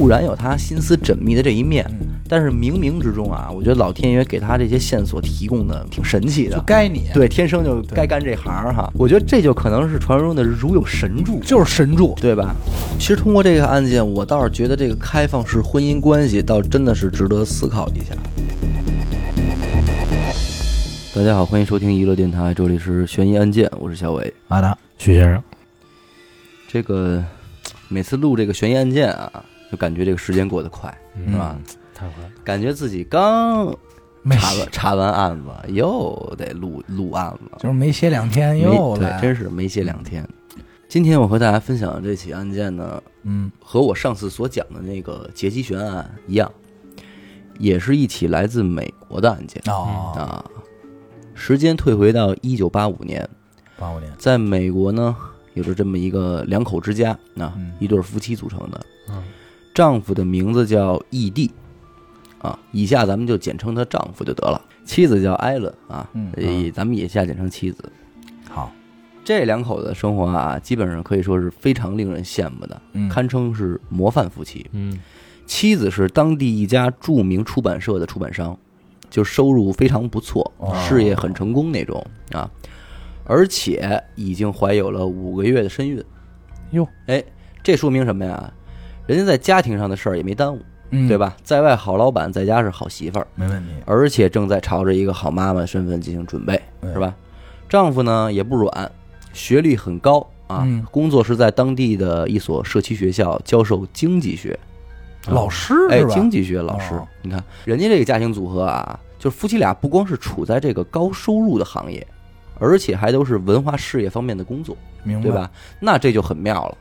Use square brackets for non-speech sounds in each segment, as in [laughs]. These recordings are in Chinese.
固然有他心思缜密的这一面，嗯但是冥冥之中啊，我觉得老天爷给他这些线索提供的挺神奇的就的。该你，对，天生就该干这行哈。我觉得这就可能是传说中的如有神助，就是神助。对吧？其实通过这个案件，我倒是觉得这个开放式婚姻关系倒真的是值得思考一下。大家好，欢迎收听娱乐电台，这里是悬疑案件，我是小伟。阿达，徐先生，这个每次录这个悬疑案件啊，就感觉这个时间过得快，是吧？太快，感觉自己刚没查完查完案子，又得录录案子，就是没歇两天没又来，对，真是没歇两天。今天我和大家分享的这起案件呢，嗯。和我上次所讲的那个劫机悬案一样，也是一起来自美国的案件。哦，啊。时间退回到一九八五年，八五年，在美国呢，有着这么一个两口之家啊嗯，一对夫妻组成的。嗯，丈夫的名字叫异地，啊，以下咱们就简称他丈夫就得了。妻子叫艾伦啊，嗯以咱们以下简称妻子。好，这两口子的生活啊，基本上可以说是非常令人羡慕的，嗯堪称是模范夫妻。嗯妻子是当地一家著名出版社的出版商，就收入非常不错，哦事业很成功那种啊，而且已经怀有了五个月的身孕。哟，哎，这说明什么呀？人家在家庭上的事儿也没耽误，嗯，对？吧？在外好老板，在家是好媳妇儿，没问题，而且正在朝着一个好妈妈的身份进行准备，对是吧？丈夫呢也不软，学历很高啊，嗯工作是在当地的一所社区学校教授经济学，老师哎是，吧？经济学老师，哦你看人家这个家庭组合啊，就是夫妻俩不光是处在这个高收入的行业，而且还都是文化事业方面的工作，明白对？吧？那这就很妙了。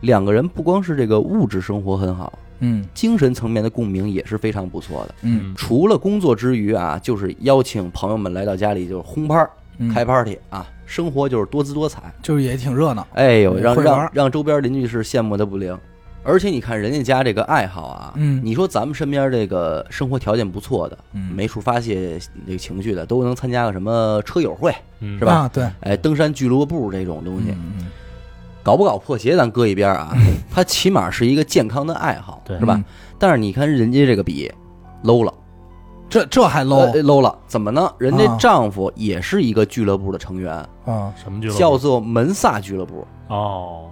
两个人不光是这个物质生活很好，嗯。精神层面的共鸣也是非常不错的。嗯，除了工作之余啊，就是邀请朋友们来到家里，就是轰趴、嗯。开 party 啊，生活就是多姿多彩。就是也挺热闹，哎呦，让让让周边邻居是羡慕的不灵。而且你看人家家这个爱好啊，嗯。你说咱们身边这个生活条件不错的，嗯。没处发泄这个情绪的，都能参加个什么车友会，嗯。是吧？啊，对，哎，登山俱乐部这种东西，嗯嗯搞不搞破鞋咱搁一边啊，他起码是一个健康的爱好，对是吧嗯？但是你看人家这个比 low 了。这这还呃 low low 了，怎么呢？人家啊丈夫也是一个俱乐部的成员，啊？什么俱乐部？叫做门萨俱乐部。哦，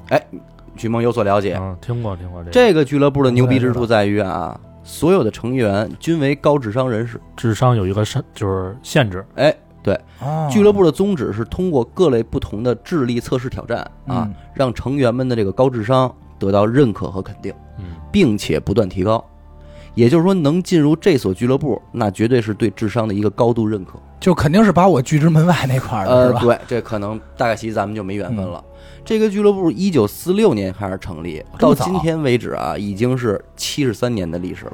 徐梦有所了解，嗯，听过听过这个这个俱乐部的牛逼之处在于啊，所有的成员均为高智商人士。智商有一个限，就是限制，哎，啊，俱乐部的宗旨是通过各类不同的智力测试挑战啊嗯，让成员们的这个高智商得到认可和肯定，嗯并且不断提高。也就是说，能进入这所俱乐部，那绝对是对智商的一个高度认可。就肯定是把我拒之门外那块儿的呃是，吧？对，这可能大概其咱们就没缘分了。这个俱乐部一九四六年开始成立，到今天为止啊，已经是七十三年的历史了，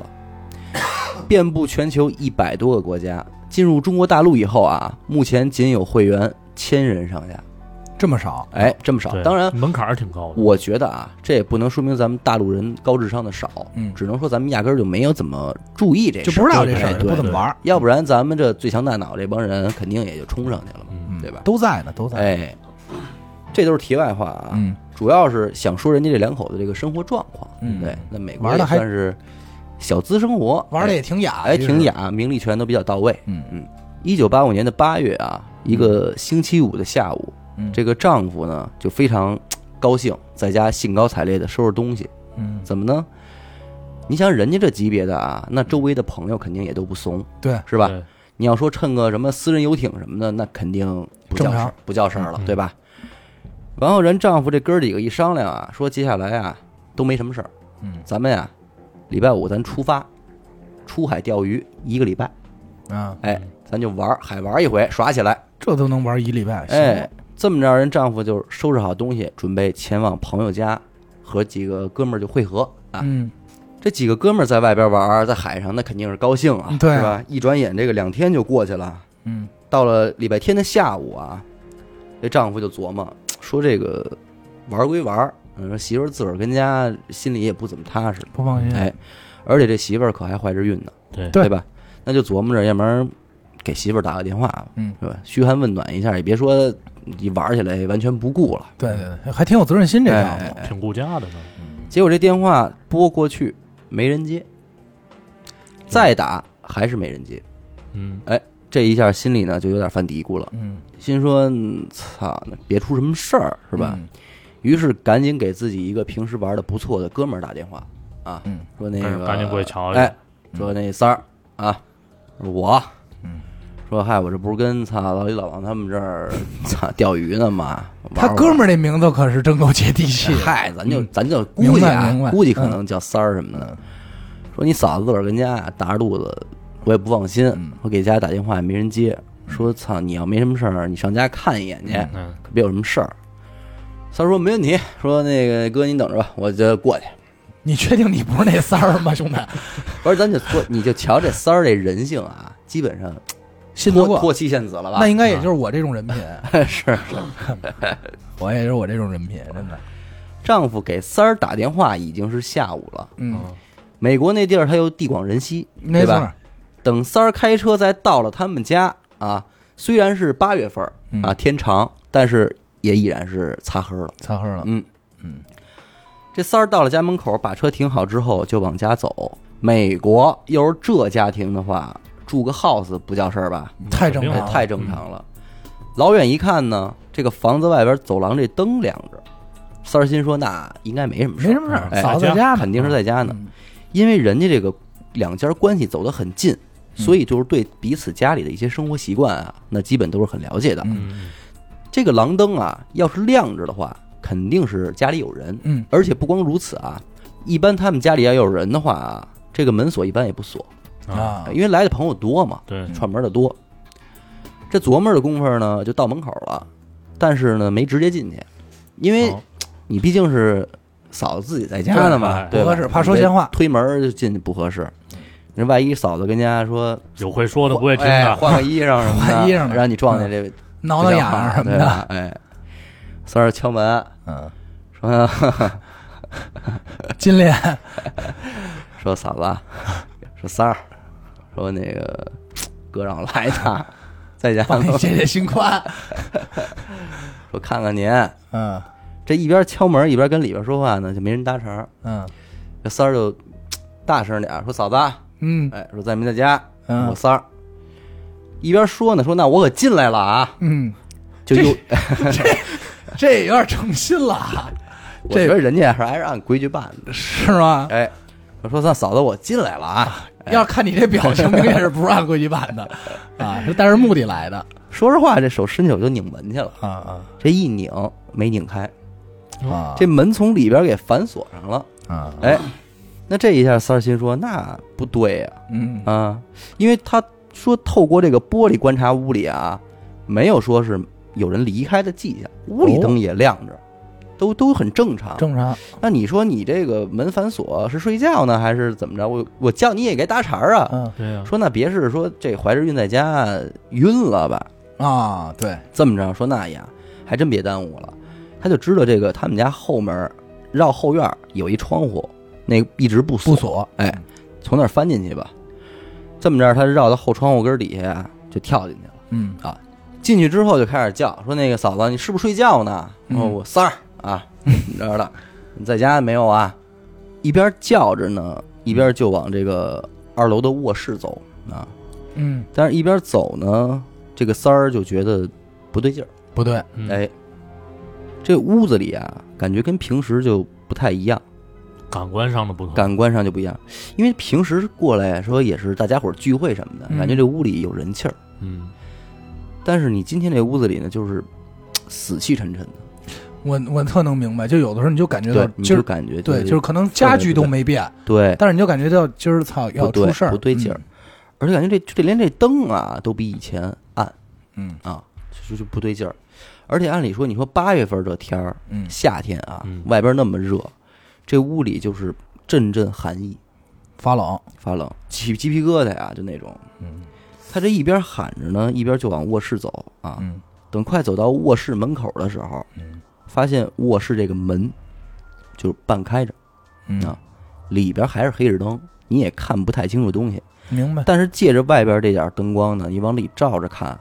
遍布全球一百多个国家。进入中国大陆以后啊，目前仅有会员千人上下。这么少，哎，这么少。对，当然，门槛儿挺高的，我觉得啊，这也不能说明咱们大陆人高智商的少，嗯，只能说咱们压根儿就没有怎么注意这就事儿，不知道这事儿，哎对不怎么玩儿，要不然咱们这最强大脑这帮人肯定也就冲上去了嘛，嗯嗯对吧？都在呢，都在，哎，这都是题外话啊，嗯，主要是想说人家这两口子这个生活状况。嗯对，那美国也得还算是小资生活，玩的也挺雅，哎，挺，雅，名利权都比较到位。嗯。嗯。一九八五年的八月啊，一个星期五的下午，嗯，这个丈夫呢就非常高兴，在家兴高采烈的收拾东西。嗯，怎么呢？你想人家这级别的啊，那周围的朋友肯定也都不怂，对，是吧？你要说趁个什么私人游艇什么的，那肯定不叫事儿，不叫事儿了，嗯。对吧？然后人丈夫这哥儿几个一商量啊，说接下来啊都没什么事儿，嗯。咱们呀礼拜五咱出发，出海钓鱼一个礼拜，啊，哎，咱就玩儿海玩一回，耍起来，这都能玩一礼拜，哎，这么着，人丈夫就收拾好东西，准备前往朋友家和几个哥们儿就会合。啊。嗯，这几个哥们儿在外边玩，在海上那肯定是高兴啊，对。是吧？一转眼这个两天就过去了。嗯。到了礼拜天的下午啊，这丈夫就琢磨说：“这个玩归玩，嗯，说媳妇儿自个儿跟家心里也不怎么踏实，不放心，哎，而且这媳妇儿可还怀着孕呢，对对对吧？那就琢磨着，要不然给媳妇儿打个电话吧，嗯，是吧？嘘寒问暖一下，也别说你玩起来完全不顾了。对对对，还挺有责任心这丈夫，哎哎哎挺顾家的呢。结果这电话拨过去，没人接，再打还是没人接，嗯哎这一下心里呢就有点犯嘀咕了，嗯，心说嗯操，别出什么事儿是吧？嗯？于是赶紧给自己一个平时玩的不错的哥们儿打电话啊，嗯。说那个赶紧过去瞧瞧哎，说那三儿啊，我，嗯，说嗨，我这不是跟操老李老王他们这儿操钓鱼呢吗？[laughs] 他哥们儿，儿这名字可是真够接地气。嗨，咱就嗯。咱就估计啊估计可能叫三儿什么的。嗯。说你嫂子自个儿跟家呀大着肚子，我也不放心嗯，我给家打电话也没人接，说操，你要没什么事儿，你上家看一眼去，嗯。可别有什么事儿。三儿说没问题，说那个哥你等着吧，我就过去。你确定你不是那三儿吗，兄弟？不是，咱就说，你就瞧这三儿这人性啊，基本上信得过，脱脱妻献子了吧？那应该也就是我这种人品，是 [laughs] 是。[laughs] 我也是我这种人品，真的。丈夫给三儿打电话已经是下午了，嗯，美国那地儿他又地广人稀，没错对吧？等三儿开车再到了他们家啊，虽然是八月份啊，天长，但是也依然是擦黑了。擦黑了。嗯嗯，这三儿到了家门口，把车停好之后就往家走。美国又是这家庭的话，住个 house 不叫事儿吧？太正常了，太正常了。老远一看呢，这个房子外边走廊这灯亮着，三儿心说那应该没什么事儿，没什么事儿，哎嫂子在家呢，肯定是在家呢。嗯因为人家这个两家关系走得很近，嗯所以就是对彼此家里的一些生活习惯啊，那基本都是很了解的。嗯嗯这个廊灯啊，要是亮着的话，肯定是家里有人，嗯。而且不光如此啊，一般他们家里要有人的话啊，这个门锁一般也不锁，嗯啊，因为来的朋友多嘛，对。串门的多。这琢磨的功夫呢，就到门口了，但是呢，没直接进去，因为哦。你毕竟是嫂子自己在家呢嘛，不合适怕说闲话。推门就进去不合适。人万一嫂子跟家说有会说的不会听哎的，换个衣裳什么的，换衣裳。让你撞见这挠挠痒痒什么的？哎，三儿敲门嗯，说 [laughs] 金莲，[laughs] 说嫂子，说三儿，说那个哥让我来一趟，在家呢帮你解解心宽，说看看您。嗯这一边敲门一边跟里边说话呢，就没人搭茬。嗯这三儿就大声点儿说：“嫂子，嗯哎，说在没在家？我嗯三儿。”一边说呢，说那我可进来了啊，嗯，就又 [laughs] 这这有点诚心了，[laughs] 我觉得人家还是按规矩办的。是吗？哎，我说那嫂子我进来了啊。要看你这表情，明显是不是按规矩办的 [laughs] 啊？是带着目的来的说实话，这手伸手就拧门去了，啊啊这一拧没拧开，啊！这门从里边给反锁上了。啊，哎，那这一下三儿心说那不对呀嗯啊，因为他说透过这个玻璃观察屋里啊，没有说是有人离开的迹象，屋里灯也亮着，都都很正常。正常，那你说你这个门反锁是睡觉呢，还是怎么着？我我叫你也该搭茬儿啊。嗯对呀，说那别是说这怀着孕在家晕了吧？啊，对，这么着说那呀，还真别耽误了。他就知道这个他们家后门绕后院有一窗户，那一直不锁，不锁，哎，从那儿翻进去吧。这么着，他绕到后窗户根底下，就跳进去了。嗯啊进去之后就开始叫，说那个嫂子，你是不是睡觉呢？嗯哦，我三儿啊，你知道的，你在家没有啊？一边叫着呢，一边就往这个二楼的卧室走啊。嗯，但是一边走呢，这个三儿就觉得不对劲儿。不对，嗯哎，这屋子里啊，感觉跟平时就不太一样，感官上的不同，感官上就不一样。因为平时过来说也是大家伙儿聚会什么的，嗯。感觉这屋里有人气儿。嗯。但是你今天这屋子里呢，就是 [tsk] 死气沉沉的，我我特能明白，就有的时候你就感觉到对，你今儿就感觉对，就是可能家具都没变，对。但是你就感觉到今儿操要不对出事儿，不对劲儿，而且感觉这这连这灯啊都比以前暗嗯。啊，就就不对劲儿。而且按理说，你说八月份这天儿，嗯。夏天啊嗯，外边那么热，这屋里就是阵阵寒意，发冷，发冷，起鸡皮疙瘩呀，就那种。嗯他这一边喊着呢，一边就往卧室走啊。嗯等快走到卧室门口的时候，嗯发现卧室这个门就是半开着，嗯啊，里边还是黑着灯，你也看不太清楚东西。明白，但是借着外边这点灯光呢，你往里照着看，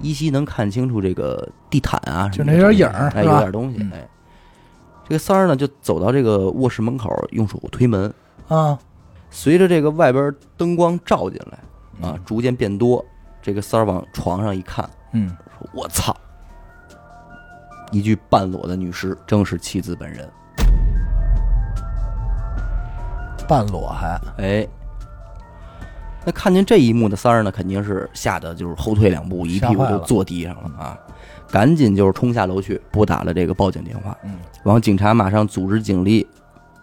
依稀能看清楚这个地毯啊，就那点影儿哎，是吧有点东西嗯，哎。这个三儿呢，就走到这个卧室门口，用手推门，啊随着这个外边灯光照进来啊嗯，逐渐变多，这个三儿往床上一看，嗯，说：“我操！”一具半裸的女尸，正是妻子本人。半裸还，哎，那看见这一幕的三儿呢，肯定是吓得就是后退两步，一屁股就坐地上了啊！赶紧就是冲下楼去拨打了这个报警电话。嗯然后警察马上组织警力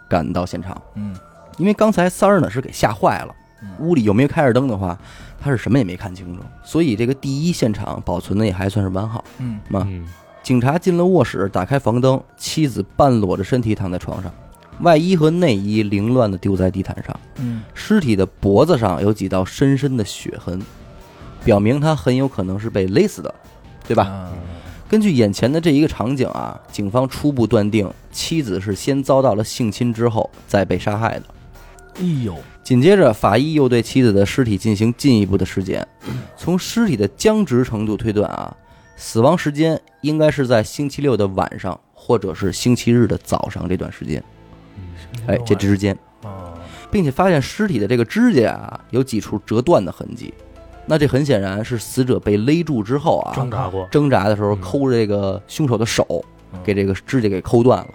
赶到现场，嗯因为刚才三儿呢是给吓坏了嗯，屋里有没有开着灯的话，他是什么也没看清楚，所以这个第一现场保存的也还算是完好嗯嘛。嗯，警察进了卧室，打开房灯，妻子半裸着身体躺在床上，外衣和内衣凌乱地丢在地毯上。嗯尸体的脖子上有几道深深的血痕，表明他很有可能是被勒死的，对吧？吧？根据眼前的这一个场景啊，警方初步断定妻子是先遭到了性侵之后再被杀害的。哎呦，紧接着，法医又对妻子的尸体进行进一步的尸检，从尸体的僵直程度推断啊，死亡时间应该是在星期六的晚上，或者是星期日的早上这段时间。哎，这之间。啊，并且发现尸体的这个指甲啊有几处折断的痕迹，那这很显然是死者被勒住之后啊挣扎过，挣扎的时候嗯抠着这个凶手的手嗯，给这个指甲给抠断了。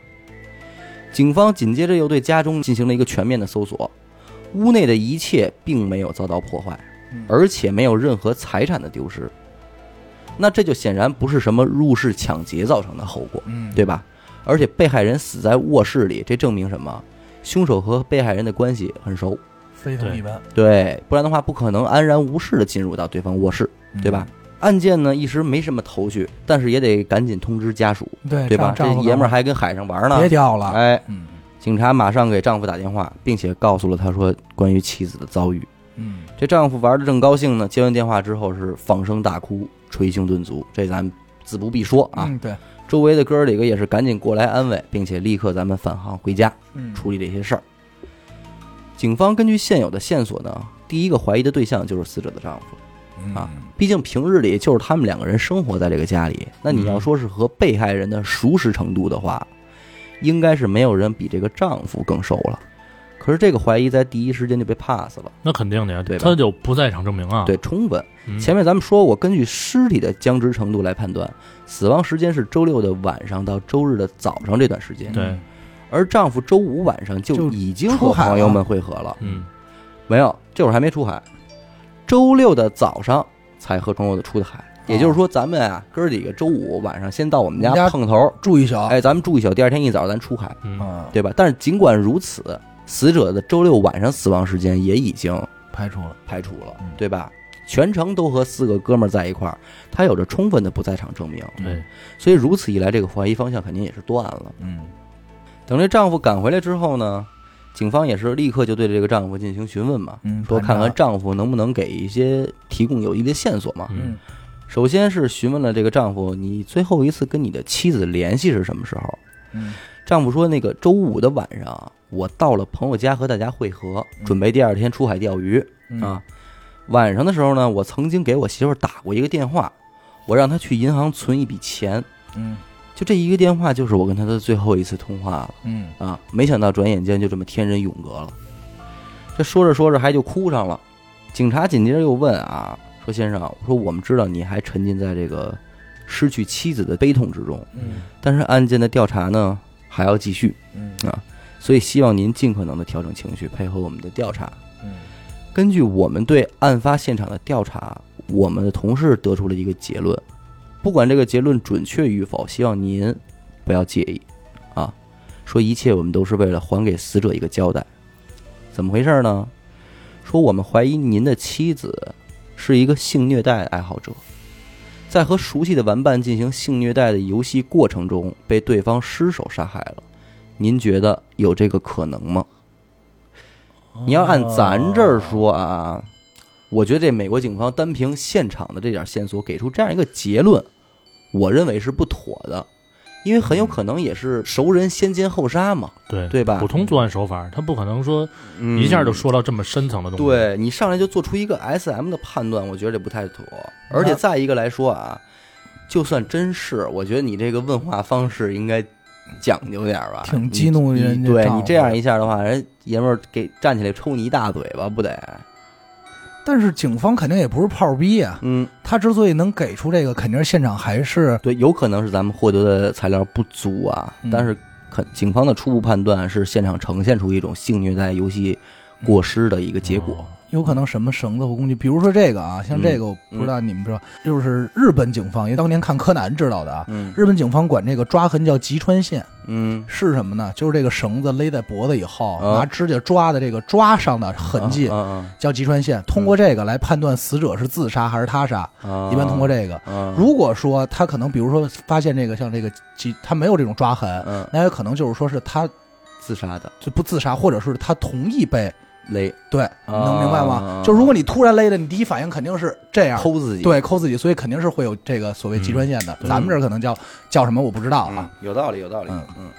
警方紧接着又对家中进行了一个全面的搜索，屋内的一切并没有遭到破坏嗯，而且没有任何财产的丢失。那这就显然不是什么入室抢劫造成的后果。嗯，对吧？而且被害人死在卧室里，这证明什么？凶手和被害人的关系很熟，非同一般，对，不然的话不可能安然无事的进入到对方卧室，对吧？？案件呢一时没什么头绪，但是也得赶紧通知家属，对对吧？这爷们儿还跟海上玩呢别，掉了，哎，嗯警察马上给丈夫打电话，并且告诉了他说关于妻子的遭遇。嗯这丈夫玩的正高兴呢，接完电话之后是放声大哭，捶胸顿足，这咱自不必说啊。嗯对，周围的哥儿几个也是赶紧过来安慰，并且立刻咱们返航回家。嗯处理这些事儿。警方根据现有的线索呢，第一个怀疑的对象就是死者的丈夫，啊毕竟平日里就是他们两个人生活在这个家里。那你要说是和被害人的熟识程度的话，应该是没有人比这个丈夫更熟了。可是这个怀疑在第一时间就被 pass 了，那肯定的呀，对吧他就不在场证明啊。对，充分。嗯，前面咱们说过，根据尸体的僵直程度来判断，死亡时间是周六的晚上到周日的早上这段时间。对，而丈夫周五晚上就就已经出海了和朋友们会合了。嗯，没有，这会儿还没出海，周六的早上才和朋友的出的海。也就是说，咱们啊，哥儿几个周五晚上先到我们家碰头，住一宿，哎，咱们住一宿，第二天一早咱出海，嗯，啊，对吧？但是尽管如此，死者的周六晚上死亡时间也已经排除了，排除了嗯，对吧？全程都和四个哥们儿在一块儿，他有着充分的不在场证明，对，所以如此一来，这个怀疑方向肯定也是断了。嗯等这丈夫赶回来之后呢，警方也是立刻就对这个丈夫进行询问嘛，嗯，说看看丈夫能不能给一些提供有益的线索嘛。嗯嗯首先是询问了这个丈夫，你最后一次跟你的妻子联系是什么时候？嗯丈夫说，那个周五的晚上，我到了朋友家和大家会合，嗯准备第二天出海钓鱼嗯啊。晚上的时候呢，我曾经给我媳妇儿打过一个电话，我让她去银行存一笔钱，嗯就这一个电话就是我跟他的最后一次通话了。嗯啊，没想到转眼间就这么天人永隔了。这说着说着还就哭上了。警察紧接着又问啊，说先生，我说我们知道你还沉浸在这个失去妻子的悲痛之中，嗯但是案件的调查呢还要继续，嗯啊所以希望您尽可能的调整情绪，配合我们的调查。嗯根据我们对案发现场的调查，我们的同事得出了一个结论，不管这个结论准确与否，希望您不要介意啊。说一切我们都是为了还给死者一个交代。怎么回事呢？说我们怀疑您的妻子是一个性虐待爱好者，在和熟悉的玩伴进行性虐待的游戏过程中被对方失手杀害了。您觉得有这个可能吗？你要按咱这儿说啊，我觉得这美国警方单凭现场的这点线索给出这样一个结论，我认为是不妥的，因为很有可能也是熟人先奸后杀嘛，对对吧普？通作案手法，他不可能说嗯一下就说到这么深层的东西。，对你上来就做出一个 S M 的判断，我觉得这不太妥。而且再一个来说啊，就算真是，我觉得你这个问话方式应该讲究点儿吧，挺激怒人对你这样一下的话，人爷们儿给站起来抽你一大嘴巴，不得？但是警方肯定也不是炮逼啊，嗯，他之所以能给出这个，肯定是现场还是对，有可能是咱们获得的材料不足啊，嗯。但是肯警方的初步判断是现场呈现出一种性虐待游戏过失的一个结果。有可能什么绳子或工具，比如说这个啊，像这个我不知道你们知道，就是日本警方，因为当年看柯南知道的啊，嗯。日本警方管这个抓痕叫吉川线，嗯，是什么呢？就是这个绳子勒在脖子以后，啊。拿指甲抓的这个抓上的痕迹啊叫吉川线，通过这个来判断死者是自杀还是他杀，一般通过这个。啊，如果说他可能，比如说发现这个像这个吉，他没有这种抓痕，嗯。那有可能就是说是他自杀的。就不自杀，或者是他同意被勒对，你能明白吗啊？就如果你突然勒的，你第一反应肯定是这样，抠自己，对，抠自己，所以肯定是会有这个所谓吉川线的。嗯咱们这儿可能叫叫什么我不知道嗯啊。，有道理，有道理，嗯嗯。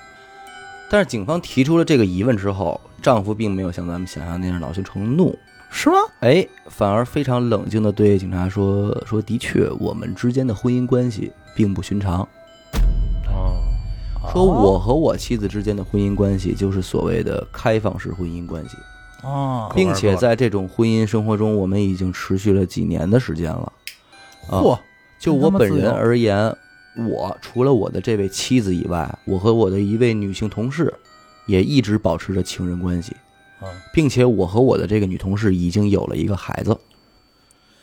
但是警方提出了这个疑问之后，丈夫并没有像咱们想象那样恼羞成怒，是吗？哎，反而非常冷静地对警察说：“说的确，我们之间的婚姻关系并不寻常。哦，说我和我妻子之间的婚姻关系就是所谓的开放式婚姻关系，哦，并且在这种婚姻生活中，我们已经持续了几年的时间了。啊嚯，就我本人而言，我除了我的这位妻子以外，我和我的一位女性同事也一直保持着情人关系，嗯并且我和我的这个女同事已经有了一个孩子。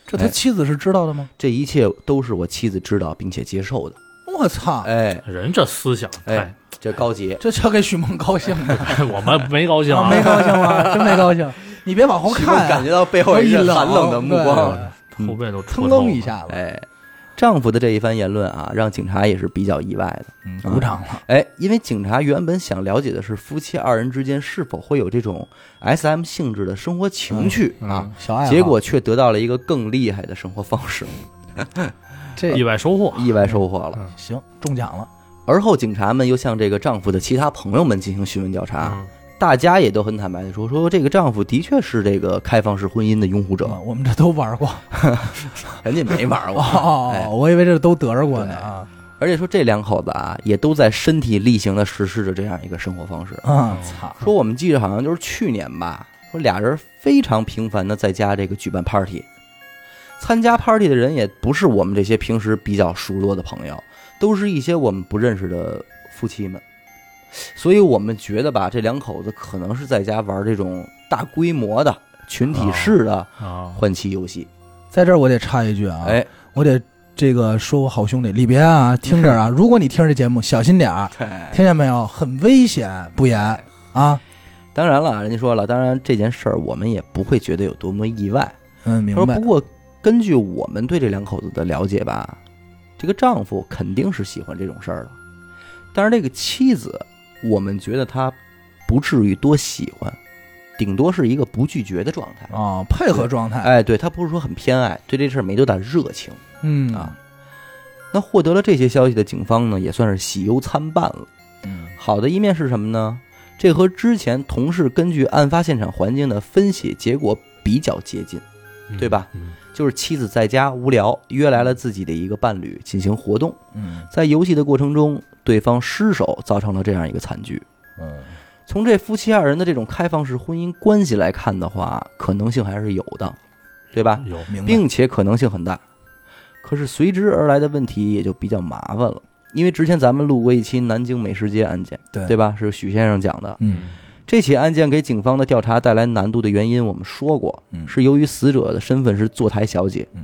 这他哎妻子是知道的吗？这一切都是我妻子知道并且接受的。我操，哎，人这思想太哎，这高级，这瞧给许梦高兴的，[laughs] 我们没高兴啊，啊没高兴吗？真没高兴。你别往后看啊，感觉到背后有一阵寒冷的目光。后背都戳腾透了楞一下子，哎，丈夫的这一番言论啊，让警察也是比较意外的。嗯，鼓掌了。哎，因为警察原本想了解的是夫妻二人之间是否会有这种 S.M 性质的生活情趣嗯啊，小爱，结果却得到了一个更厉害的生活方式，这意外收获，意外收获了。嗯行中奖了。而后，警察们又向这个丈夫的其他朋友们进行询问调查，嗯。大家也都很坦白的说，说这个丈夫的确是这个开放式婚姻的拥护者，嗯我们这都玩过。[laughs] 人家没玩过。哎。哦，我以为这都得着过呢啊。而且说这两口子啊，也都在身体力行的实施着这样一个生活方式。啊！操，说我们记着好像就是去年吧，说俩人非常频繁的在家这个举办 party，参加 party 的人也不是我们这些平时比较熟络的朋友，都是一些我们不认识的夫妻们，所以我们觉得吧，这两口子可能是在家玩这种大规模的群体式的啊，换妻游戏。在这儿我得插一句啊，哎，我得这个说我好兄弟里边啊，听着啊，[laughs] 如果你听着这节目，小心点儿，听见没有？很危险，不言啊。当然了，人家说了，当然这件事儿我们也不会觉得有多么意外。嗯，明白不。过根据我们对这两口子的了解吧，这个丈夫肯定是喜欢这种事儿的，但是这个妻子，我们觉得她不至于多喜欢，顶多是一个不拒绝的状态。啊，配合状态。哎，对他不是说很偏爱，对这事儿没多大热情嗯啊。那获得了这些消息的警方呢，也算是喜忧参半了。嗯好的一面是什么呢？这和之前同事根据案发现场环境的分析结果比较接近。嗯对吧？嗯就是妻子在家无聊，约来了自己的一个伴侣进行活动，嗯在游戏的过程中，对方失手，造成了这样一个惨剧。嗯从这夫妻二人的这种开放式婚姻关系来看的话，可能性还是有的，对吧？有。并且可能性很大。可是随之而来的问题也就比较麻烦了，因为之前咱们录过一期南京美食街案件，对对吧？是许先生讲的。嗯这起案件给警方的调查带来难度的原因，我们说过，嗯是由于死者的身份是坐台小姐，嗯，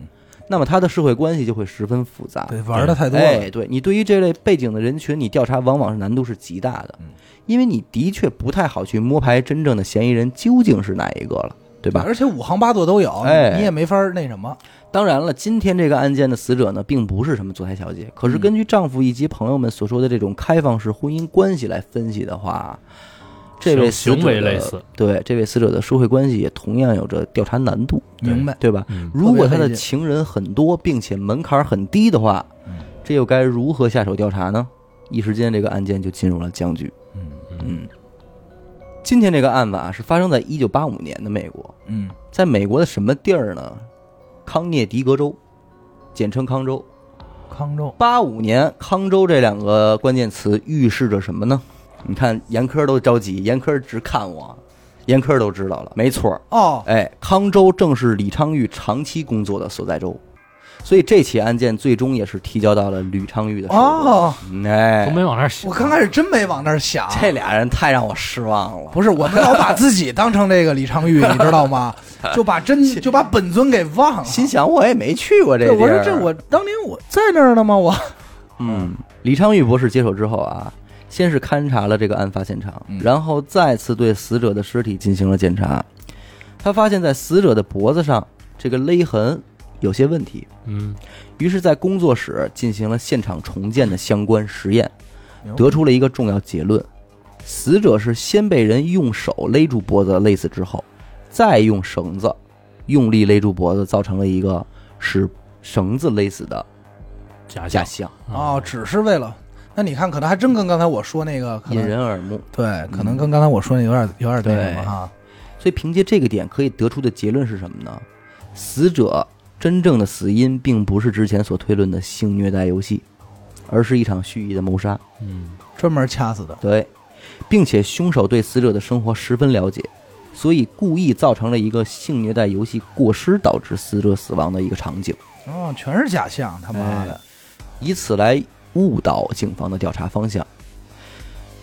那么她的社会关系就会十分复杂。对，玩的太多了。哎，对你对于这类背景的人群，你调查往往是难度是极大的嗯，因为你的确不太好去摸排真正的嫌疑人究竟是哪一个了，对吧？而且五行八作都有，哎你也没法儿那什么。当然了，今天这个案件的死者呢，并不是什么坐台小姐，可是嗯根据丈夫以及朋友们所说的这种开放式婚姻关系来分析的话，这位死行为类似，对这位死者的社会关系也同样有着调查难度，明白。对吧？嗯如果他的情人很多，并且门槛很低的话嗯，这又该如何下手调查呢？一时间，这个案件就进入了僵局。嗯嗯，今天这个案子啊，是发生在一九八五年的美国，嗯在美国的什么地儿呢？康涅狄格州，简称康州。康州，八五年康州这两个关键词预示着什么呢？你看严科都着急，严科直看我，严科都知道了，没错儿。哦，哎，康州正是李昌钰长期工作的所在州，所以这起案件最终也是提交到了吕昌钰的手里。哦，嗯哎都，没往那儿想。我刚开始真没往那儿想，这俩人太让我失望了。不是我们老把自己当成这个李昌钰，[laughs] 你知道吗？就把真就把本尊给忘了。心想我也没去过这个，地儿。我说这我当年我在那儿呢吗？我嗯，李昌钰博士接手之后啊，先是勘察了这个案发现场，嗯。然后再次对死者的尸体进行了检查。他发现，在死者的脖子上这个勒痕有些问题，嗯，于是，在工作室进行了现场重建的相关实验，得出了一个重要结论：死者是先被人用手勒住脖子勒死之后，再用绳子用力勒住脖子，造成了一个使绳子勒死的假假象象，哦，只是为了。那你看，可能还真跟刚才我说那个可引能人耳目。对，可能跟刚才我说那有点有点对对什么哈。所以凭借这个点可以得出的结论是什么呢？死者真正的死因并不是之前所推论的性虐待游戏，而是一场蓄意的谋杀。嗯，专门掐死的。对，并且凶手对死者的生活十分了解，所以故意造成了一个性虐待游戏过失导致死者死亡的一个场景，哦，全是假象，他妈的！以此来误导警方的调查方向。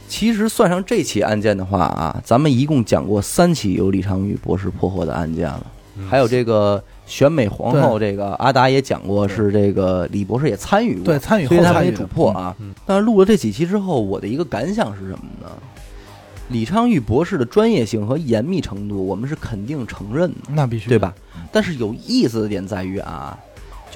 其实算上这起案件的话啊，咱们一共讲过三起由李昌钰博士破获的案件了。嗯还有这个选美皇后，这个阿达也讲过，是这个李博士也参与过，对，参与所以他没后参与的主破啊嗯嗯。但是录了这几期之后，我的一个感想是什么呢？李昌钰博士的专业性和严密程度，我们是肯定承认的，那必须对？吧？但是有意思的点在于啊，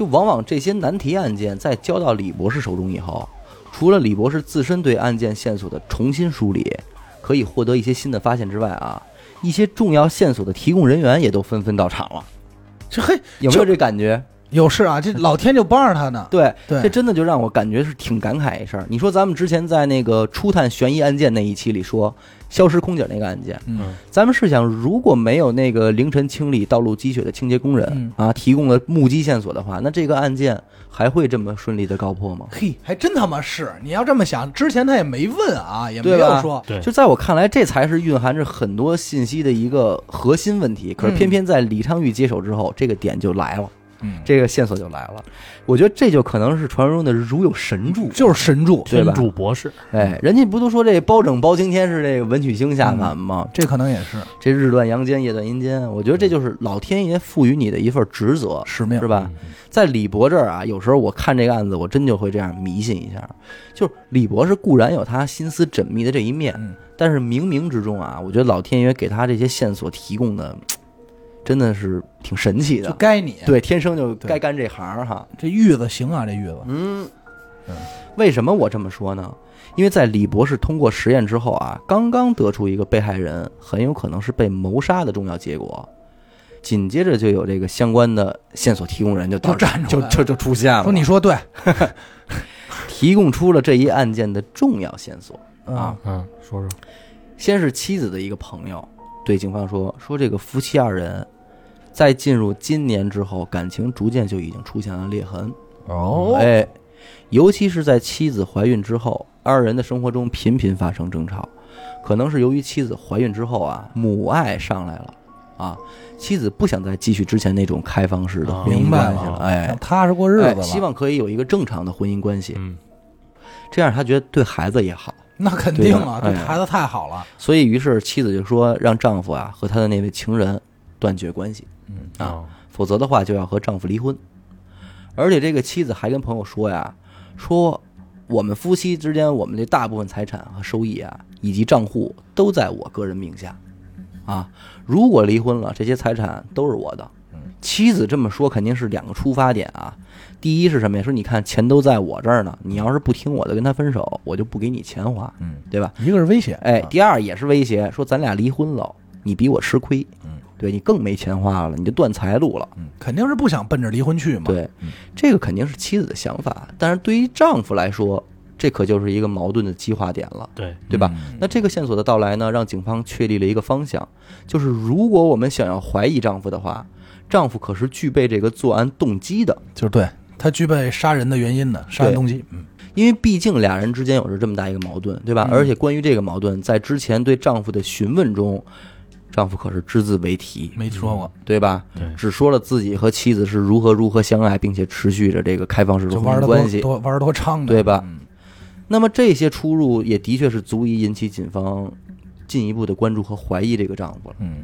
就往往这些难题案件在交到李博士手中以后，除了李博士自身对案件线索的重新梳理，可以获得一些新的发现之外啊，一些重要线索的提供人员也都纷纷到场了，这嘿有没有这感觉？有事啊，这 [laughs] 老天就帮着他呢。对，对这真的就让我感觉是挺感慨一事儿。你说咱们之前在那个初探悬疑案件那一期里说消失空姐那个案件，嗯，咱们试想，如果没有那个凌晨清理道路积雪的清洁工人、嗯啊提供了目击线索的话，那这个案件还会这么顺利的告破吗？嘿，还真他妈是！你要这么想，之前他也没问啊，也没有说。对，就在我看来，这才是蕴含着很多信息的一个核心问题。可是偏偏在李昌钰接手之后，这个点就来了，嗯，这个线索就来了。我觉得这就可能是传说中的如有神助，就是神助，对吧？天助博士，嗯。哎，人家不都说这包拯包青天是这个文曲星下凡吗？这可能也是。这日断阳间，夜断阴间，我觉得这就是老天爷赋予你的一份职责，使命。是吧？嗯。在李博这儿啊，有时候我看这个案子，我真就会这样迷信一下，就是李博士固然有他心思缜密的这一面，嗯。但是冥冥之中啊，我觉得老天爷给他这些线索提供的，真的是挺神奇的就。该你。对，天生就该干这行哈。这玉子行啊，这玉子。嗯嗯，为什么我这么说呢？因为在李博士通过实验之后啊，刚刚得出一个被害人很有可能是被谋杀的重要结果，紧接着就有这个相关的线索提供人就到就站出来了就就就出现了，说你说对 [laughs] 提供出了这一案件的重要线索。啊，嗯，说说，先是妻子的一个朋友对警方说，说这个夫妻二人在进入今年之后，感情逐渐就已经出现了裂痕。哦哎，尤其是在妻子怀孕之后，二人的生活中频频发生争吵，可能是由于妻子怀孕之后啊，母爱上来了啊，妻子不想再继续之前那种开放式的啊婚姻明白了，关系了，哎，踏实过日子了。哎希望可以有一个正常的婚姻关系，嗯，这样他觉得对孩子也好。那肯定啊，这孩子太好了。所以，于是妻子就说让丈夫啊和他的那位情人断绝关系，嗯啊啊，否则的话就要和丈夫离婚。而且这个妻子还跟朋友说呀，说我们夫妻之间，我们的大部分财产和收益啊，以及账户都在我个人名下，啊，如果离婚了，这些财产都是我的。妻子这么说肯定是两个出发点啊，第一是什么呀？说你看钱都在我这儿呢，你要是不听我的跟他分手，我就不给你钱花，嗯，对吧？一个是威胁，哎，啊第二也是威胁，说咱俩离婚了，你比我吃亏，嗯，对你更没钱花了，你就断财路了。嗯，肯定是不想奔着离婚去嘛。对嗯，这个肯定是妻子的想法，但是对于丈夫来说，这可就是一个矛盾的激化点了，对，对吧？嗯那这个线索的到来呢，让警方确立了一个方向，就是如果我们想要怀疑丈夫的话，丈夫可是具备这个作案动机的。就是对他具备杀人的原因呢，杀人动机。嗯，因为毕竟俩人之间有着这么大一个矛盾，对吧？嗯而且关于这个矛盾，在之前对丈夫的询问中，丈夫可是只字未提，没说过，对吧？对，只说了自己和妻子是如何如何相爱，并且持续着这个开放式的关系。多多玩的多畅的，对吧嗯那么这些出入也的确是足以引起警方进一步的关注和怀疑这个丈夫了。嗯，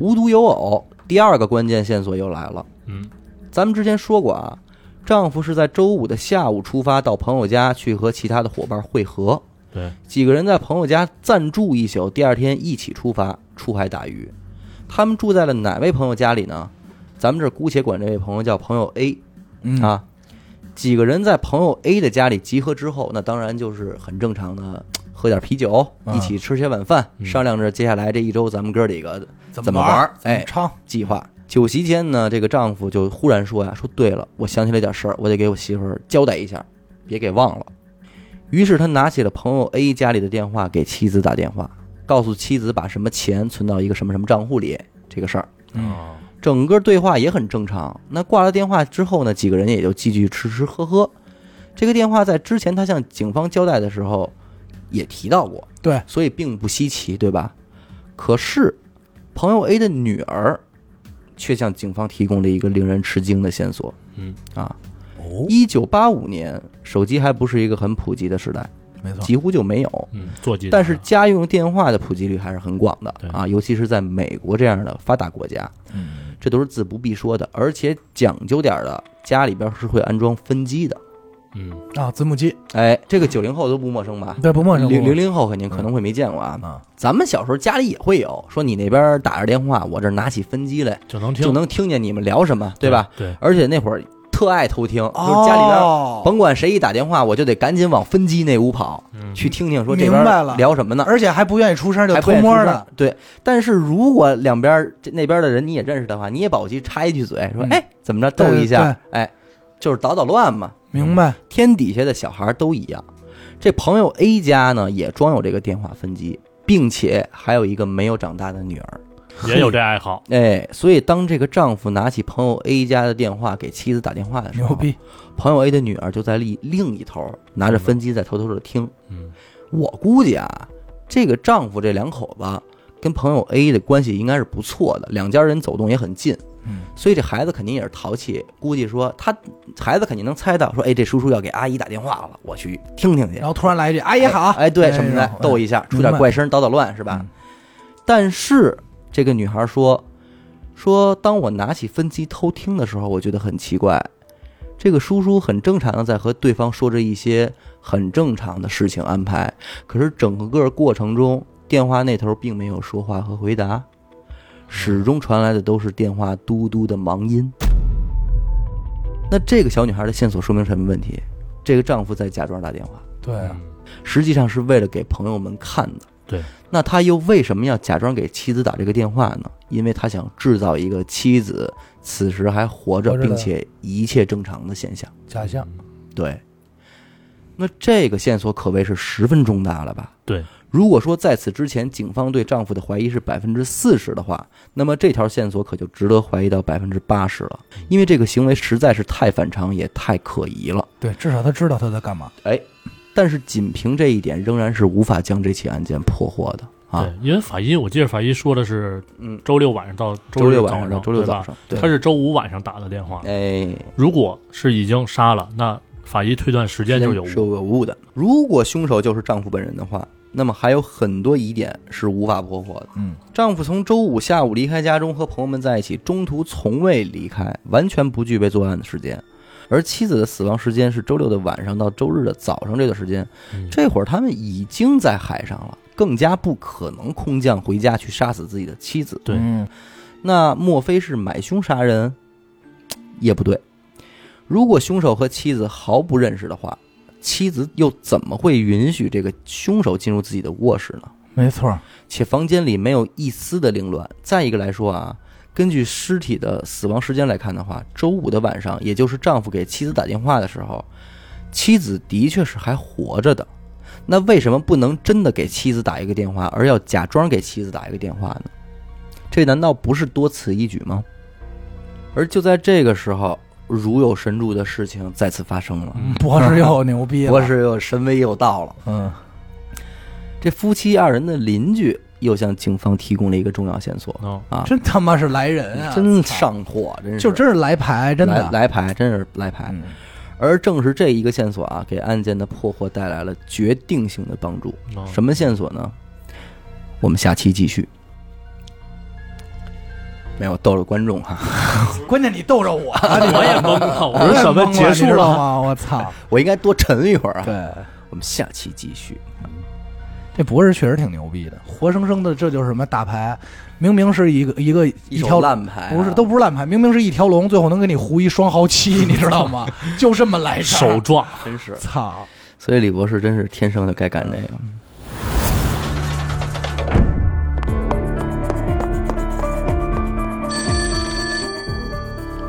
无独有偶，第二个关键线索又来了。嗯，咱们之前说过啊，丈夫是在周五的下午出发到朋友家去和其他的伙伴会合，对，几个人在朋友家暂住一宿，第二天一起出发出海打鱼。他们住在了哪位朋友家里呢？咱们这儿姑且管这位朋友叫朋友 A 嗯，啊。几个人在朋友 A 的家里集合之后，那当然就是很正常的，喝点啤酒，啊一起吃些晚饭，嗯商量着接下来这一周咱们哥几个怎怎么玩哎唱？计划。酒席间呢，这个丈夫就忽然说呀：“说对了，我想起来点事儿，我得给我媳妇儿交代一下，别给忘了。”于是他拿起了朋友 A 家里的电话，给妻子打电话，告诉妻子把什么钱存到一个什么什么账户里这个事儿。嗯啊，整个对话也很正常。那挂了电话之后呢，几个人也就继续吃吃喝喝。这个电话在之前他向警方交代的时候也提到过，对，所以并不稀奇，对吧？可是朋友 A 的女儿却向警方提供了一个令人吃惊的线索嗯，啊！哦，一九八五年，手机还不是一个很普及的时代，没错，几乎就没有。嗯，座机，但是家用电话的普及率还是很广的啊，尤其是在美国这样的发达国家。嗯，这都是自不必说的，而且讲究点儿的，家里边是会安装分机的。嗯，啊，子母机，哎，这个九零后都不陌生吧？对，不陌生，不陌生零零零后肯定可能会没见过啊。啊，咱们小时候家里也会有，说你那边打着电话，我这拿起分机来，就能听，就能听见你们聊什么，对吧？？对，而且那会儿特爱偷听，就是家里边哦甭管谁一打电话，我就得赶紧往分机那屋跑嗯，去听听，说这明白边了聊什么呢？而且还不愿意出声，就偷摸的，对。但是如果两边那边的人你也认识的话，你也保齐插一句嘴，说嗯哎怎么着逗一下，哎，就是捣捣乱嘛。明白？天底下的小孩都一样。这朋友 A 家呢也装有这个电话分机，并且还有一个没有长大的女儿。也有这爱好，哎，所以当这个丈夫拿起朋友 A 家的电话给妻子打电话的时候，牛逼，朋友 A 的女儿就在另另一头拿着分机在偷偷的听。嗯，我估计啊，这个丈夫这两口子跟朋友 A 的关系应该是不错的，两家人走动也很近。嗯，所以这孩子肯定也是淘气，估计说他孩子肯定能猜到，说哎，这叔叔要给阿姨打电话了，我去听听去然。后突然来一句“阿姨好”，哎，对，什么的然后逗一下，出点怪声，捣捣乱是吧嗯？但是这个女孩说，说当我拿起分机偷听的时候，我觉得很奇怪，这个叔叔很正常的在和对方说着一些很正常的事情安排，可是整个过程中，电话那头并没有说话和回答，始终传来的都是电话嘟嘟的忙音。那这个小女孩的线索说明什么问题？这个丈夫在假装打电话。对啊，嗯实际上是为了给朋友们看的。对，那他又为什么要假装给妻子打这个电话呢？因为他想制造一个妻子此时还活着，并且一切正常的现象。假象，对，那这个线索可谓是十分重大了吧？对，如果说在此之前警方对丈夫的怀疑是百分之四十的话，那么这条线索可就值得怀疑到百分之八十了，因为这个行为实在是太反常，也太可疑了。对，至少他知道他在干嘛。哎，但是仅凭这一点，仍然是无法将这起案件破获的啊。对，因为法医，我记得法医说的是嗯，周六晚上到周日早上六晚上到周六早上，对他，是周五晚上打的电话。哎，如果是已经杀了，那法医推断时间就有是。有误的。如果凶手就是丈夫本人的话，那么还有很多疑点是无法破获的。嗯，丈夫从周五下午离开家中和朋友们在一起，中途从未离开，完全不具备作案的时间。而妻子的死亡时间是周六的晚上到周日的早上这段时间，嗯这会儿他们已经在海上了，更加不可能空降回家去杀死自己的妻子。对嗯那莫非是买凶杀人？也不对。如果凶手和妻子毫不认识的话，妻子又怎么会允许这个凶手进入自己的卧室呢？没错，且房间里没有一丝的凌乱。再一个来说啊，根据尸体的死亡时间来看的话，周五的晚上，也就是丈夫给妻子打电话的时候，妻子的确是还活着的。那为什么不能真的给妻子打一个电话，而要假装给妻子打一个电话呢？这难道不是多此一举吗？而就在这个时候，如有神助的事情再次发生了，博士又牛逼了，[laughs] 博士又神威又到了。嗯这夫妻二人的邻居又向警方提供了一个重要线索哦，啊，真他妈是来人啊！真上火，真是就真是来牌，真的来来牌，真是来牌。嗯而正是这一个线索啊，给案件的破获带来了决定性的帮助。哦什么线索呢？我们下期继续。没有逗着观众哈，[laughs] 关键你逗着我，我也懵了，我说什么结束了？吗？我操！[laughs] 我应该多沉一会儿啊。对，我们下期继续。这博士确实挺牛逼的，活生生的这就是什么大牌，明明是一个一个一条烂牌啊不是都不是烂牌，明明是一条龙，最后能给你胡一双豪七，[laughs] 你知道吗？就这么来事儿手撞，真是，操！所以李博士真是天生就该干这个。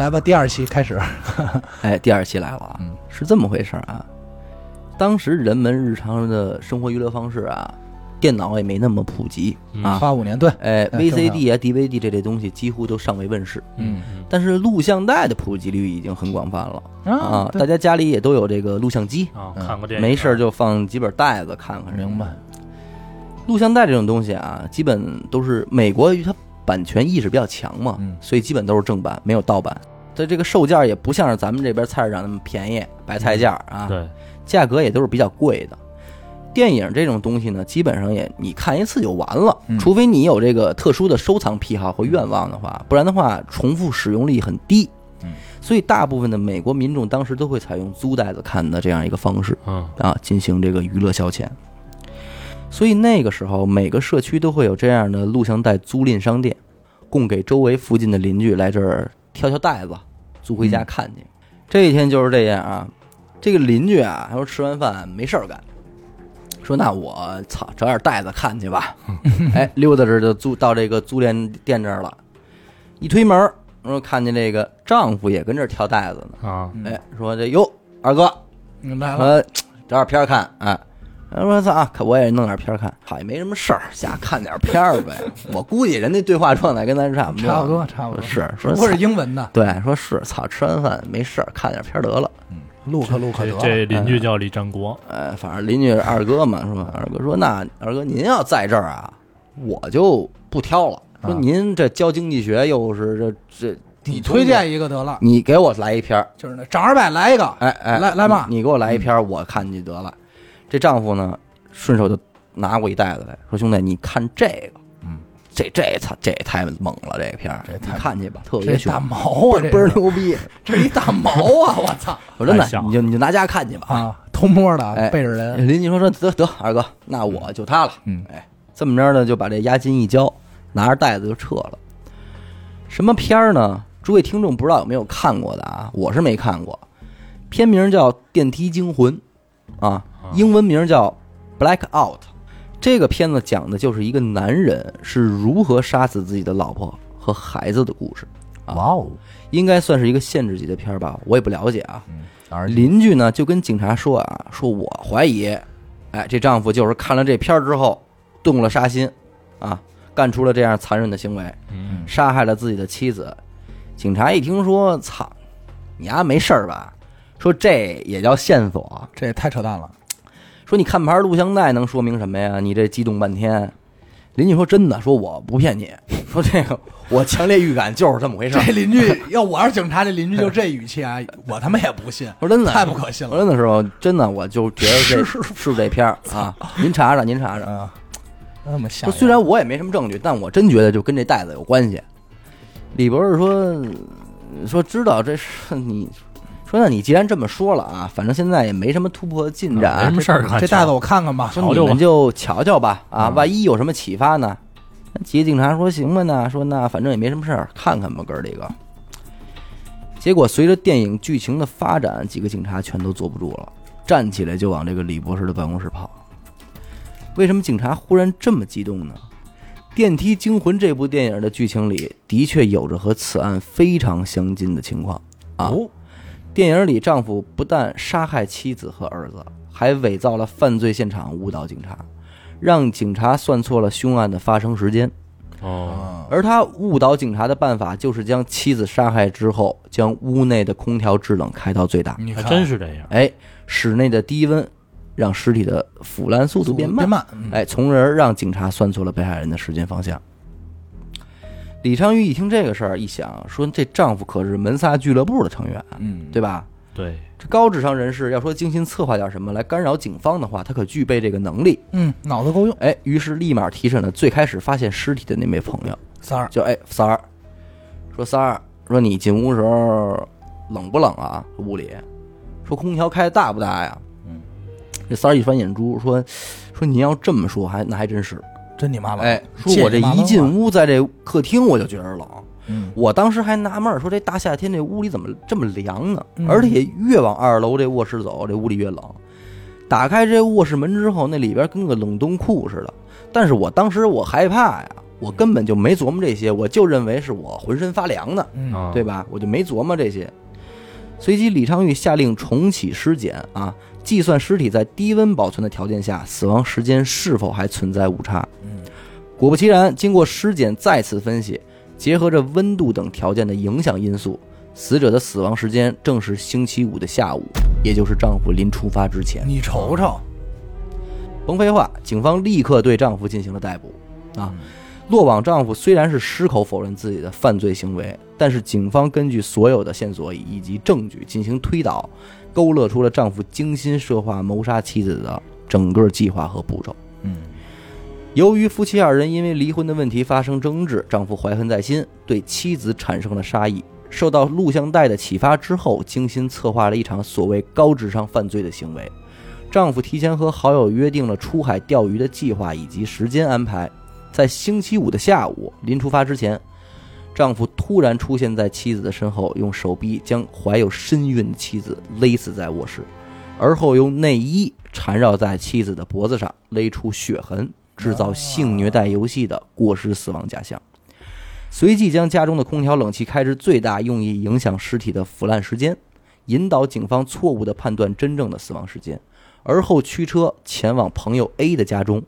来吧，第二期开始。[laughs] 哎，第二期来了啊，嗯是这么回事儿啊。当时人们日常的生活娱乐方式啊，电脑也没那么普及啊。八五年对，哎哎，VCD 啊、DVD 这类东西几乎都尚未问世，嗯但是录像带的普及率已经很广泛了啊。对大家家里也都有这个录像机，啊，嗯看过电影，没事儿就放几本带子看看。明白。录像带这种东西啊，基本都是美国它版权意识比较强嘛，嗯所以基本都是正版，没有盗版。它这个售价也不像是咱们这边菜市场那么便宜，白菜价啊，对，价格也都是比较贵的。电影这种东西呢，基本上也你看一次就完了，嗯除非你有这个特殊的收藏癖好和愿望的话，不然的话重复使用率很低。嗯所以大部分的美国民众当时都会采用租袋子看的这样一个方式嗯，啊，进行这个娱乐消遣。所以那个时候，每个社区都会有这样的录像带租赁商店，供给周围附近的邻居来这儿挑挑袋子，租回家看去。这一天就是这样啊，这个邻居啊，他说吃完饭没事儿干，说那我操找点袋子看去吧，[laughs] 哎，溜达着就租到这个租赁店这儿了，一推门儿，说看见这个丈夫也跟这儿挑袋子呢，啊，嗯哎，说这哟二哥，明白了。说找点片儿看，哎。他说：“操，啊我也弄点片儿看，好也没什么事儿，瞎看点片儿呗。[laughs] 我估计人家对话状态跟咱差不多，差不多，差不多。是说不是英文的，对，说是操，吃完饭没事儿，看点片儿得了。嗯，录可录可得这了。这邻居叫李占国，哎，反正邻居是二哥嘛，是吧？二哥说：“那二哥您要在这儿啊，我就不挑了。说啊您这教经济学又是这这，你推荐一个得了，你给我来一篇儿，就是那涨二百来一个，哎哎，来来吧你你给我来一篇儿，我看去得了。这丈夫呢，顺手就拿过一袋子来说：兄弟，你看这个，嗯，这这操，这也太猛了，这个片儿，这太你看去吧，特别凶大，毛啊，这倍儿牛逼。[laughs] 这一大毛啊！我操 [laughs] 我真的你就你就拿家看去吧。啊，偷摸的哎背着人，邻居说说得得，二哥，那我就他了。嗯哎，这么着呢，就把这押金一交，拿着袋子就撤了。什么片儿呢？诸位听众不知道有没有看过的啊？我是没看过。片名叫《电梯惊魂》，啊，英文名叫《Black Out》。这个片子讲的就是一个男人是如何杀死自己的老婆和孩子的故事，啊哇哦，应该算是一个限制级的片儿吧？我也不了解啊。而邻居呢就跟警察说啊，说我怀疑，哎，这丈夫就是看了这片儿之后动了杀心，啊，干出了这样残忍的行为，嗯，杀害了自己的妻子。警察一听说，操，你丫没事儿吧？说这也叫线索？这也太扯淡了。说你看盘录像带能说明什么呀？你这激动半天。邻居说真的，说我不骗你，说这个我强烈预感就是这么回事。这邻居要我是警察，这邻居就这语气啊，我他妈也不信。说真的，太不可信了我真的是，我真的我就觉得这是这片儿啊，您查查，您查查。啊！那么吓人，虽然我也没什么证据，但我真觉得就跟这袋子有关系。李博士说说知道这是你，说那你既然这么说了啊，反正现在也没什么突破进展，没什么事儿看，这袋子我看看吧。说你们就瞧瞧吧啊，万一有什么启发呢？几个警察说行吧呢说那反正也没什么事儿，看看吧哥儿几个。结果随着电影剧情的发展，几个警察全都坐不住了，站起来就往这个李博士的办公室跑。为什么警察忽然这么激动呢？《电梯惊魂》这部电影的剧情里的确有着和此案非常相近的情况啊。哦，电影里，丈夫不但杀害妻子和儿子，还伪造了犯罪现场，误导警察，让警察算错了凶案的发生时间。哦，而他误导警察的办法，就是将妻子杀害之后，将屋内的空调制冷开到最大，你还真是这样。哎，室内的低温让尸体的腐烂速度变慢变，慢，嗯哎，从而让警察算错了被害人的时间方向。李昌钰一听这个事儿，一想说，这丈夫可是门萨俱乐部的成员，嗯，对吧？对，这高智商人士要说精心策划点什么来干扰警方的话，他可具备这个能力。嗯，脑子够用，哎，于是立马提审了最开始发现尸体的那位朋友，三儿，就哎三儿，说三儿，说你进屋时候冷不冷啊？屋里，说空调开的大不大呀？嗯，这三儿一翻眼珠，说说您要这么说，还那还真是。真你妈冷，哎，说我这一进屋，在这客厅我就觉着冷。嗯，我当时还纳闷儿，说这大夏天这屋里怎么这么凉呢？嗯而且越往二楼这卧室走，这屋里越冷。打开这卧室门之后，那里边跟个冷冻库似的。但是我当时我害怕呀，我根本就没琢磨这些，我就认为是我浑身发凉呢，对吧？我就没琢磨这些。随即，李昌钰下令重启尸检啊，计算尸体在低温保存的条件下，死亡时间是否还存在误差。嗯，果不其然，经过尸检再次分析，结合着温度等条件的影响因素，死者的死亡时间正是星期五的下午，也就是丈夫临出发之前。你瞅瞅，甭废话，警方立刻对丈夫进行了逮捕。啊，落网丈夫虽然是矢口否认自己的犯罪行为，但是警方根据所有的线索以及证据进行推导，勾勒出了丈夫精心策划谋杀妻子的整个计划和步骤。由于夫妻二人因为离婚的问题发生争执，丈夫怀恨在心，对妻子产生了杀意。受到录像带的启发之后，精心策划了一场所谓高智商犯罪的行为。丈夫提前和好友约定了出海钓鱼的计划以及时间安排。在星期五的下午，临出发之前，丈夫突然出现在妻子的身后，用手臂将怀有身孕的妻子勒死在卧室，而后用内衣缠绕在妻子的脖子上，勒出血痕，制造性虐待游戏的过失死亡假象。随即将家中的空调冷气开至最大，用以影响尸体的腐烂时间，引导警方错误地判断真正的死亡时间，而后驱车前往朋友 A 的家中。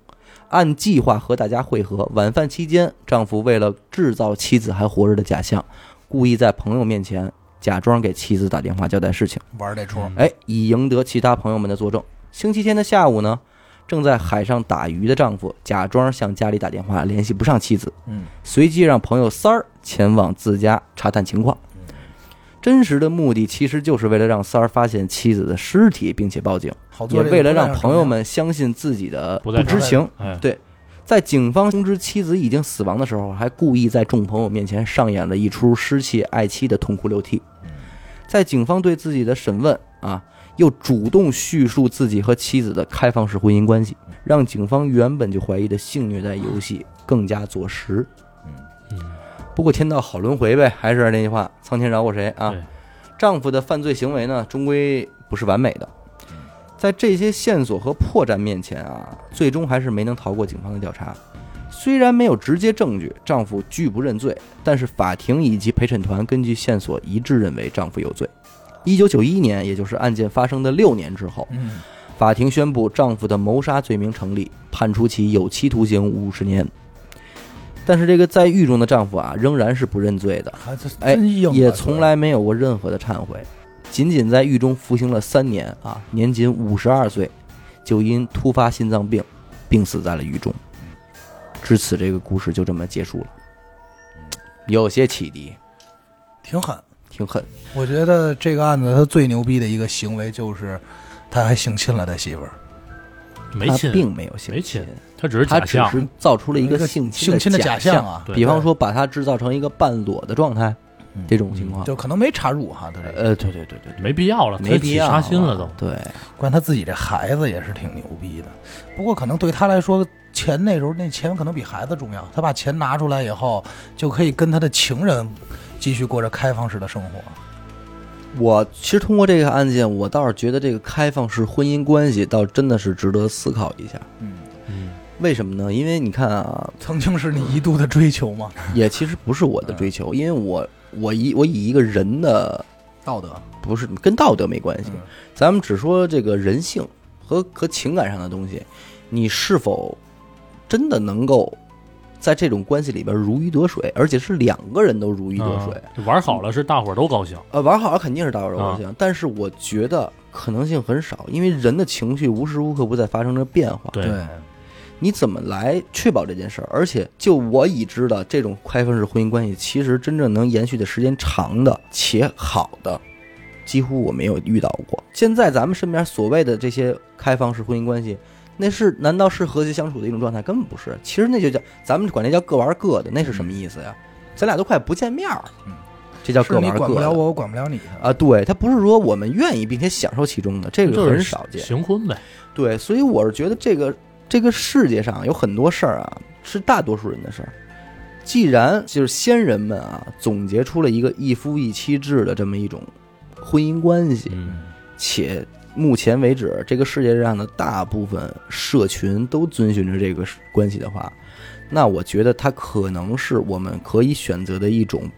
按计划和大家会合。晚饭期间，丈夫为了制造妻子还活着的假象，故意在朋友面前假装给妻子打电话交代事情，玩这出，哎，以赢得其他朋友们的作证。星期天的下午呢，正在海上打鱼的丈夫假装向家里打电话，联系不上妻子，嗯，随即让朋友三儿前往自家查探情况。真实的目的其实就是为了让三儿发现妻子的尸体，并且报警。也为了让朋友们相信自己的不知情。哎，对，在警方通知妻子已经死亡的时候，还故意在众朋友面前上演了一出失窃爱妻的痛哭流涕。在警方对自己的审问啊，又主动叙述自己和妻子的开放式婚姻关系，让警方原本就怀疑的性虐待游戏更加坐实。嗯，不过天道好轮回呗，还是那句话，苍天饶过谁啊？丈夫的犯罪行为呢，终归不是完美的。在这些线索和破绽面前啊，最终还是没能逃过警方的调查。虽然没有直接证据，丈夫拒不认罪，但是法庭以及陪审团根据线索一致认为丈夫有罪。一九九一年，也就是案件发生的六年之后，嗯，法庭宣布丈夫的谋杀罪名成立，判处其有期徒刑五十年。但是这个在狱中的丈夫啊，仍然是不认罪的。哎也从来没有过任何的忏悔，仅仅在狱中服刑了三年啊，年仅五十二岁，就因突发心脏病病死在了狱中。至此，这个故事就这么结束了。有些启迪，挺狠。挺狠。我觉得这个案子他最牛逼的一个行为就是，他还性侵了他媳妇儿，没亲，并没有性没亲，他只是他假象，只是造出了一个性性侵的假假象啊。比方说把他制造成一个半裸的状态，这种情况。就可能没插入哈，他这，呃，对对对对，没必要了，没必要杀心了都。对，关他自己这孩子也是挺牛逼的。不过可能对他来说，钱那时候那钱可能比孩子重要。他把钱拿出来以后，就可以跟他的情人继续过着开放式的生活。我其实通过这个案件，我倒是觉得这个开放式婚姻关系倒真的是值得思考一下。嗯，嗯，为什么呢？因为你看啊，曾经是你一度的追求吗？[laughs] 也其实不是我的追求，因为我我以我以一个人的道德，不是跟道德没关系，嗯咱们只说这个人性和和情感上的东西，你是否真的能够在这种关系里边如鱼得水，而且是两个人都如鱼得水。啊玩好了是大伙儿都高兴。呃，玩好了肯定是大伙儿都高兴，但是我觉得可能性很少，因为人的情绪无时无刻不在发生着变化。对，你怎么来确保这件事儿？而且就我已知的这种开放式婚姻关系，其实真正能延续的时间长的且好的，几乎我没有遇到过。现在咱们身边所谓的这些开放式婚姻关系，那是难道是和谐相处的一种状态？根本不是。其实那就叫咱们管那叫各玩各的，那是什么意思呀？咱俩都快不见面儿嗯，这叫各玩各的管不了我，我管不了你。啊。对，他不是说我们愿意并且享受其中的，这个很少见。行婚呗。对，所以我是觉得这个这个世界上有很多事儿啊，是大多数人的事儿。既然就是先人们啊总结出了一个一夫一妻制的这么一种婚姻关系，嗯，且目前为止这个世界上的大部分社群都遵循着这个关系的话，那我觉得它可能是我们可以选择的一种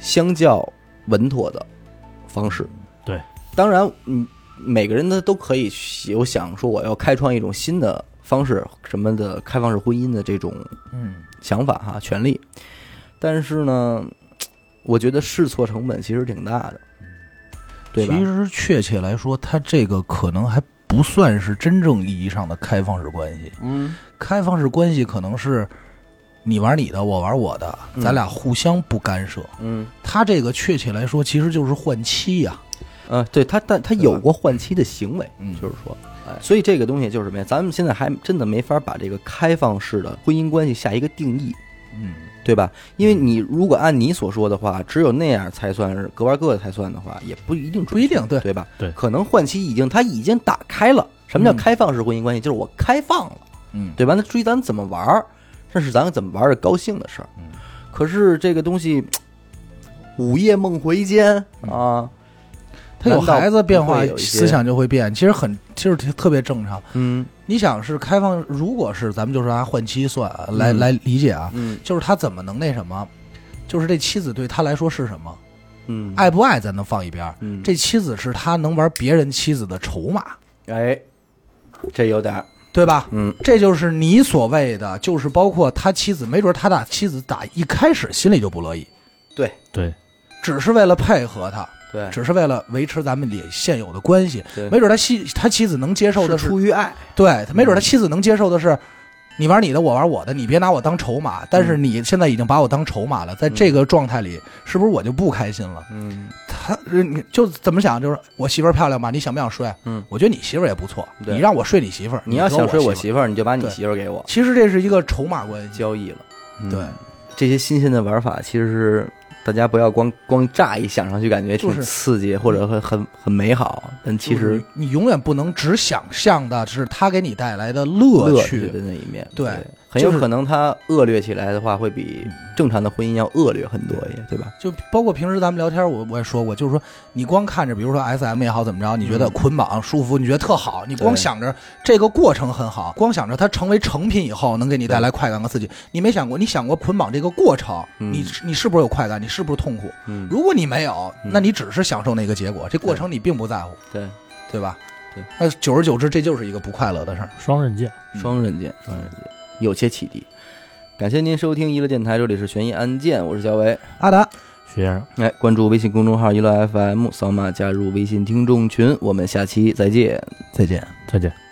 相较稳妥的方式。对，当然，嗯，每个人呢都可以有想说我要开创一种新的方式，什么的开放式婚姻的这种嗯，想法哈，权利。但是呢，我觉得试错成本其实挺大的，对吧？其实确切来说，他这个可能还不算是真正意义上的开放式关系。嗯，开放式关系可能是你玩你的，我玩我的，嗯咱俩互相不干涉。嗯他这个确切来说，其实就是换妻呀、呃，对他，但他有过换妻的行为，嗯就是说，哎，所以这个东西就是什么呀？咱们现在还真的没法把这个开放式的婚姻关系下一个定义，嗯，对吧？因为你如果按你所说的话，只有那样才算是各玩各的才算的话，也不一定准确不一定对对吧？对可能换妻已经他已经打开了。什么叫嗯开放式婚姻关系？就是我开放了，嗯，对吧？那至于咱怎么玩儿，这是咱怎么玩儿的高兴的事儿嗯。可是这个东西，[tsk] 午夜梦回间啊，他有孩子变化思想就会变，其实很其实特别正常。嗯你想是开放，如果是咱们就是按换妻算啊来、嗯来理解啊，嗯就是他怎么能那什么？就是这妻子对他来说是什么？嗯，爱不爱咱能放一边，嗯这妻子是他能玩别人妻子的筹码，哎，这有点对吧？嗯这就是你所谓的，就是包括他妻子，没准他打妻子打一开始心里就不乐意，对对，只是为了配合他，对只是为了维持咱们里现有的关系。对，没准他妻他妻子能接受的出于爱，对他没准他妻子能接受的是，你玩你的，我玩我的，你别拿我当筹码。但是你现在已经把我当筹码了，在这个状态里，是不是我就不开心了？嗯他你就怎么想？就是我媳妇儿漂亮吧？你想不想睡？嗯，我觉得你媳妇儿也不错，对你让我睡你媳妇儿，你要想睡我媳妇儿，你就把你媳妇儿给我其实这是一个筹码关系。交易了。嗯对，这些新鲜的玩法，其实是大家不要光光乍一想上去感觉挺就是。刺激或者很很很美好，但其实就是你永远不能只想象的是他给你带来的乐乐趣。的那一面，对很有可能它恶劣起来的话，会比正常的婚姻要恶劣很多也，对吧？就包括平时咱们聊天，我我也说过，就是说你光看着，比如说 S M 也好怎么着，你觉得嗯捆绑舒服，你觉得特好，你光想着这个过程很好，光想着它成为成品以后能给你带来快感和刺激，你没想过，你想过捆绑这个过程，嗯你你是不是有快感，你是不是痛苦？嗯，如果你没有，嗯那你只是享受那个结果，这过程你并不在乎，对，对吧？对，那久而久之，这就是一个不快乐的事儿。双刃剑。双刃剑，双刃剑，有些启迪。感谢您收听娱乐电台，这里是悬疑案件，我是小伟。阿达，徐先生。哎，关注微信公众号娱乐 FM，扫码加入微信听众群，我们下期再见。再见。再见。